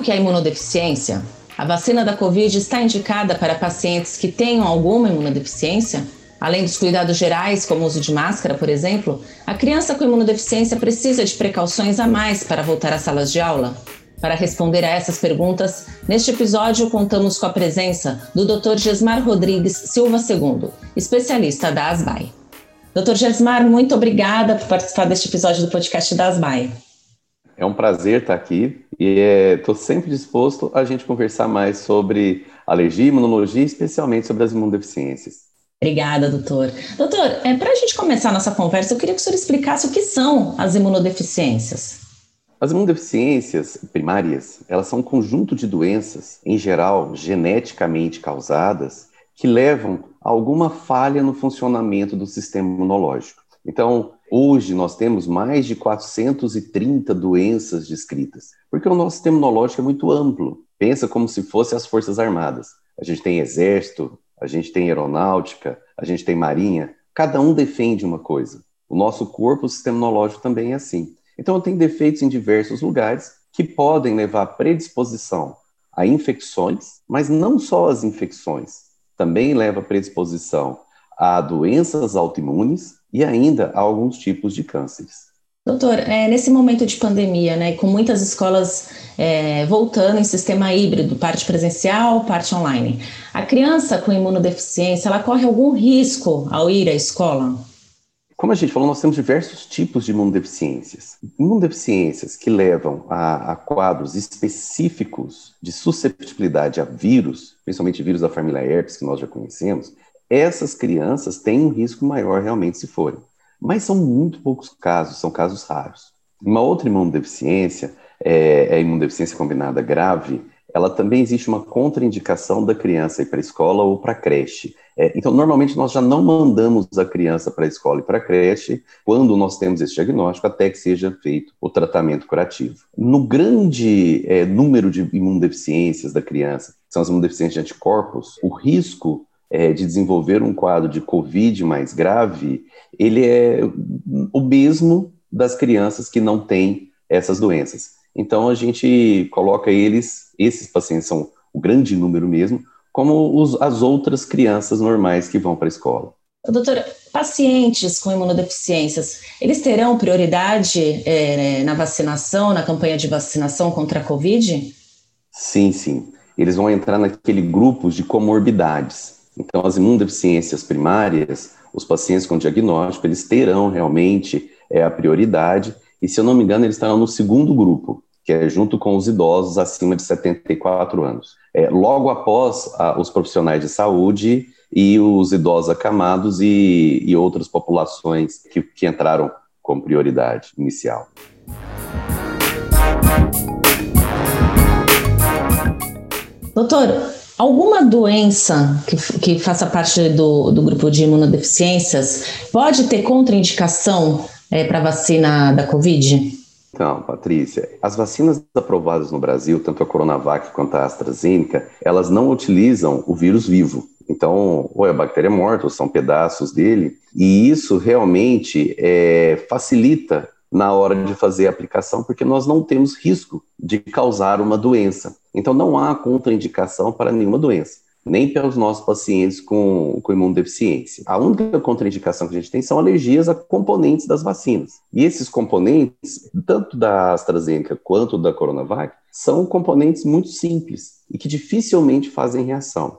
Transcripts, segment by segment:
o que é imunodeficiência? A vacina da Covid está indicada para pacientes que tenham alguma imunodeficiência? Além dos cuidados gerais, como o uso de máscara, por exemplo, a criança com imunodeficiência precisa de precauções a mais para voltar às salas de aula? Para responder a essas perguntas, neste episódio contamos com a presença do Dr. Gesmar Rodrigues Silva II, especialista da ASBAI. Dr. Gesmar, muito obrigada por participar deste episódio do podcast da ASBAI. É um prazer estar aqui e estou é, sempre disposto a gente conversar mais sobre alergia e imunologia, especialmente sobre as imunodeficiências. Obrigada, doutor. Doutor, é, para a gente começar nossa conversa, eu queria que o senhor explicasse o que são as imunodeficiências. As imunodeficiências primárias, elas são um conjunto de doenças, em geral, geneticamente causadas, que levam a alguma falha no funcionamento do sistema imunológico. Então, hoje nós temos mais de 430 doenças descritas, porque o nosso sistema imunológico é muito amplo. Pensa como se fosse as Forças Armadas. A gente tem exército, a gente tem aeronáutica, a gente tem marinha, cada um defende uma coisa. O nosso corpo, o sistema imunológico também é assim. Então, tem defeitos em diversos lugares que podem levar à predisposição a infecções, mas não só as infecções, também leva à predisposição a doenças autoimunes e ainda a alguns tipos de cânceres. Doutor, é, nesse momento de pandemia, né, com muitas escolas é, voltando em sistema híbrido, parte presencial, parte online, a criança com imunodeficiência, ela corre algum risco ao ir à escola? Como a gente falou, nós temos diversos tipos de imunodeficiências. Imunodeficiências que levam a, a, quadros específicos de susceptibilidade a vírus, principalmente vírus da família herpes, que nós já conhecemos, essas crianças têm um risco maior realmente se forem. Mas são muito poucos casos, são casos raros. Uma outra imunodeficiência é, é a imunodeficiência combinada grave, ela também existe uma contraindicação da criança ir para a escola ou para a creche. É, então, normalmente, nós já não mandamos a criança para a escola e para a creche quando nós temos esse diagnóstico, até que seja feito o tratamento curativo. No grande é, número de imunodeficiências da criança, que são as imunodeficiências de anticorpos, o risco é, de desenvolver um quadro de COVID mais grave, ele é o mesmo das crianças que não têm essas doenças. Então, a gente coloca eles, esses pacientes são o grande número mesmo, como os, as outras crianças normais que vão para a escola. Doutora, pacientes com imunodeficiências, eles terão prioridade é, na vacinação, na campanha de vacinação contra a Covid? Sim, sim. Eles vão entrar naquele grupo de comorbidades. Então, as imunodeficiências primárias, os pacientes com diagnóstico, eles terão realmente é, a prioridade e, se eu não me engano, eles estarão no segundo grupo, que é junto com os idosos acima de 74 anos. É, logo após a, os profissionais de saúde e os idosos acamados e, e outras populações que, que entraram como prioridade inicial. Doutor, alguma doença que, que faça parte do, do grupo de imunodeficiências pode ter contraindicação é, para a vacina da Covid? Então, Patrícia, as vacinas aprovadas no Brasil, tanto a Coronavac quanto a AstraZeneca, elas não utilizam o vírus vivo. Então, ou é bactéria morta, ou são pedaços dele, e isso realmente é, facilita na hora de fazer a aplicação, porque nós não temos risco de causar uma doença. Então, não há contraindicação para nenhuma doença nem pelos nossos pacientes com, com imunodeficiência. A única contraindicação que a gente tem são alergias a componentes das vacinas. E esses componentes, tanto da AstraZeneca quanto da Coronavac, são componentes muito simples e que dificilmente fazem reação.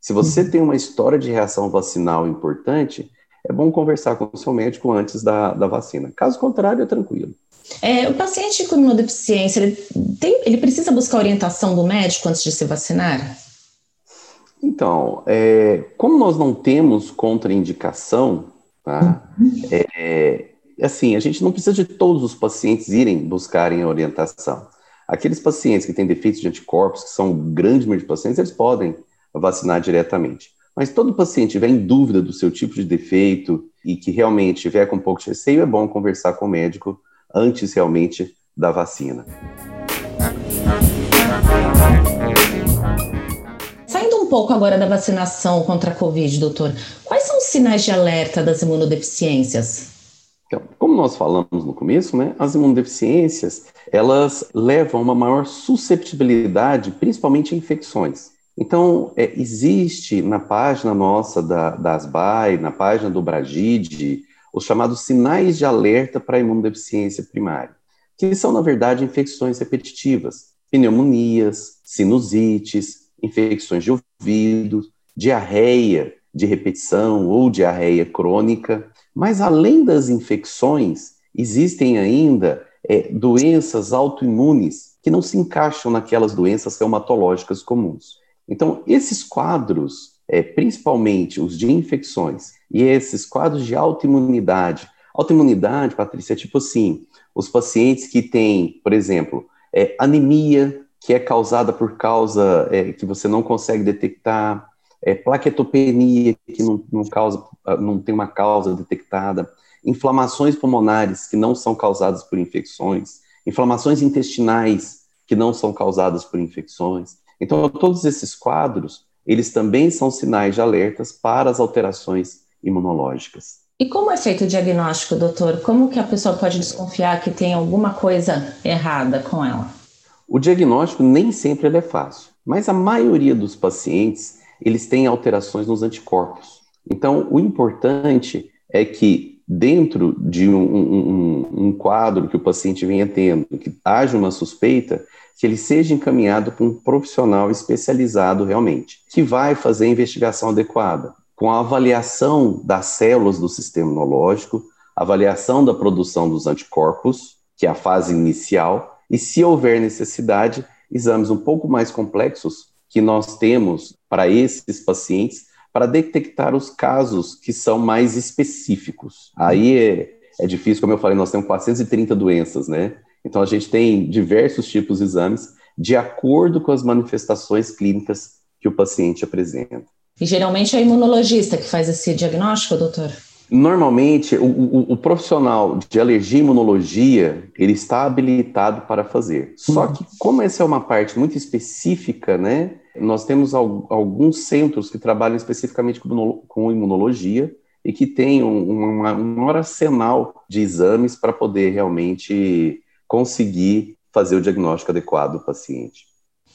Se você uhum. tem uma história de reação vacinal importante, é bom conversar com o seu médico antes da, da vacina. Caso contrário, é tranquilo. É, o paciente com imunodeficiência, ele, tem, ele precisa buscar orientação do médico antes de se vacinar? Então, é, como nós não temos contraindicação, tá? É, assim, a gente não precisa de todos os pacientes irem buscarem orientação. Aqueles pacientes que têm defeitos de anticorpos, que são grande número de pacientes, eles podem vacinar diretamente. Mas todo paciente tiver em dúvida do seu tipo de defeito e que realmente tiver com um pouco de receio, é bom conversar com o médico antes realmente da vacina. pouco agora da vacinação contra a Covid, doutor. Quais são os sinais de alerta das imunodeficiências? Então, como nós falamos no começo, né, as imunodeficiências, elas levam a uma maior susceptibilidade, principalmente a infecções. Então, é, existe na página nossa da, da ASBAI, na página do Bragide, os chamados sinais de alerta para a imunodeficiência primária, que são, na verdade, infecções repetitivas, pneumonias, sinusites, infecções de ouvido, diarreia de repetição ou diarreia crônica. Mas, além das infecções, existem ainda é, doenças autoimunes que não se encaixam naquelas doenças reumatológicas comuns. Então, esses quadros, é, principalmente os de infecções e esses quadros de autoimunidade, autoimunidade, Patrícia, é tipo assim, os pacientes que têm, por exemplo, é, anemia, que é causada por causa é, que você não consegue detectar, é, plaquetopenia, que não, não, causa, não tem uma causa detectada, inflamações pulmonares que não são causadas por infecções, inflamações intestinais que não são causadas por infecções. Então, todos esses quadros, eles também são sinais de alertas para as alterações imunológicas. E como é feito o diagnóstico, doutor? Como que a pessoa pode desconfiar que tem alguma coisa errada com ela? O diagnóstico nem sempre é fácil, mas a maioria dos pacientes, eles têm alterações nos anticorpos. Então, o importante é que dentro de um, um, um quadro que o paciente venha tendo, que haja uma suspeita, que ele seja encaminhado para um profissional especializado realmente, que vai fazer a investigação adequada, com a avaliação das células do sistema imunológico, avaliação da produção dos anticorpos, que é a fase inicial, e se houver necessidade, exames um pouco mais complexos que nós temos para esses pacientes para detectar os casos que são mais específicos. Aí é, é difícil, como eu falei, nós temos 430 doenças, né? Então, a gente tem diversos tipos de exames de acordo com as manifestações clínicas que o paciente apresenta. E geralmente é o imunologista que faz esse diagnóstico, doutor? Normalmente, o, o, o, profissional de alergia e imunologia, ele está habilitado para fazer. Só uhum. que, como essa é uma parte muito específica, né, nós temos alguns centros que trabalham especificamente com, com imunologia e que têm um, uma, um maior arsenal de exames para poder realmente conseguir fazer o diagnóstico adequado do paciente.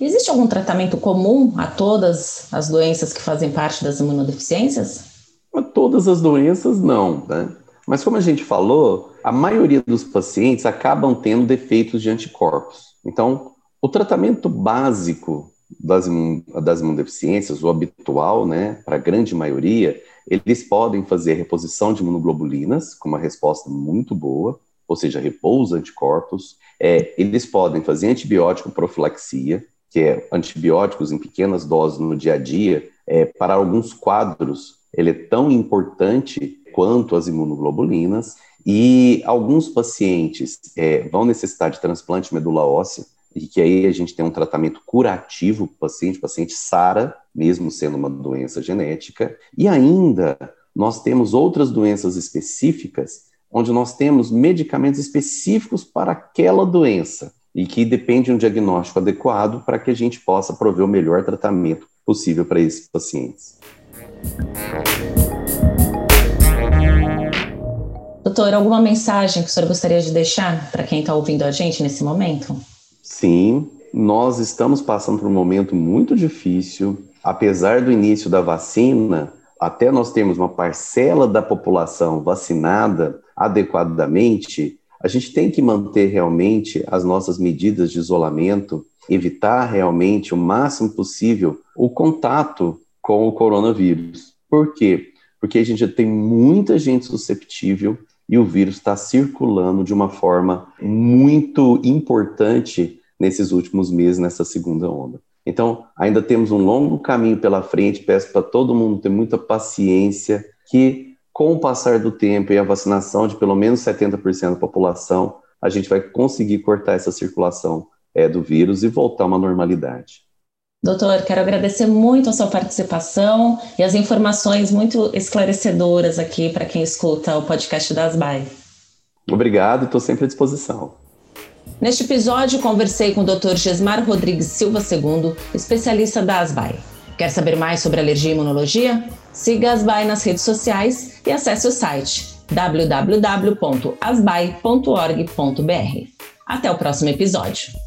Existe algum tratamento comum a todas as doenças que fazem parte das imunodeficiências? Todas as doenças, não, né? Mas como a gente falou, a maioria dos pacientes acabam tendo defeitos de anticorpos. Então, o tratamento básico das, das imunodeficiências, o habitual, né, para a grande maioria, eles podem fazer reposição de imunoglobulinas, com uma resposta muito boa, ou seja, repouso anticorpos. É, eles podem fazer antibiótico profilaxia, que é antibióticos em pequenas doses no dia a dia, é, para alguns quadros, ele é tão importante quanto as imunoglobulinas, e alguns pacientes é, vão necessitar de transplante medula óssea, e que aí a gente tem um tratamento curativo para o paciente, o paciente sara, mesmo sendo uma doença genética, e ainda nós temos outras doenças específicas onde nós temos medicamentos específicos para aquela doença e que depende de um diagnóstico adequado para que a gente possa prover o melhor tratamento possível para esses pacientes. Doutor, alguma mensagem que o senhor gostaria de deixar para quem está ouvindo a gente nesse momento? Sim, nós estamos passando por um momento muito difícil. Apesar do início da vacina, até nós termos uma parcela da população vacinada, adequadamente, a gente tem que manter realmente as nossas medidas de isolamento, evitar realmente o máximo possível o contato com o coronavírus. Por quê? Porque a gente já tem muita gente susceptível e o vírus está circulando de uma forma muito importante nesses últimos meses, nessa segunda onda. Então, ainda temos um longo caminho pela frente. Peço para todo mundo ter muita paciência, que com o passar do tempo e a vacinação de pelo menos 70% da população, a gente vai conseguir cortar essa circulação é, do vírus e voltar a uma normalidade. Doutor, quero agradecer muito a sua participação e as informações muito esclarecedoras aqui para quem escuta o podcast das Asbai. Obrigado, estou sempre à disposição. Neste episódio, conversei com o Dr. Gesmar Rodrigues Silva II, especialista da Asbai. Quer saber mais sobre alergia e imunologia? Siga a Asbai nas redes sociais e acesse o site www.asbai.org.br. Até o próximo episódio.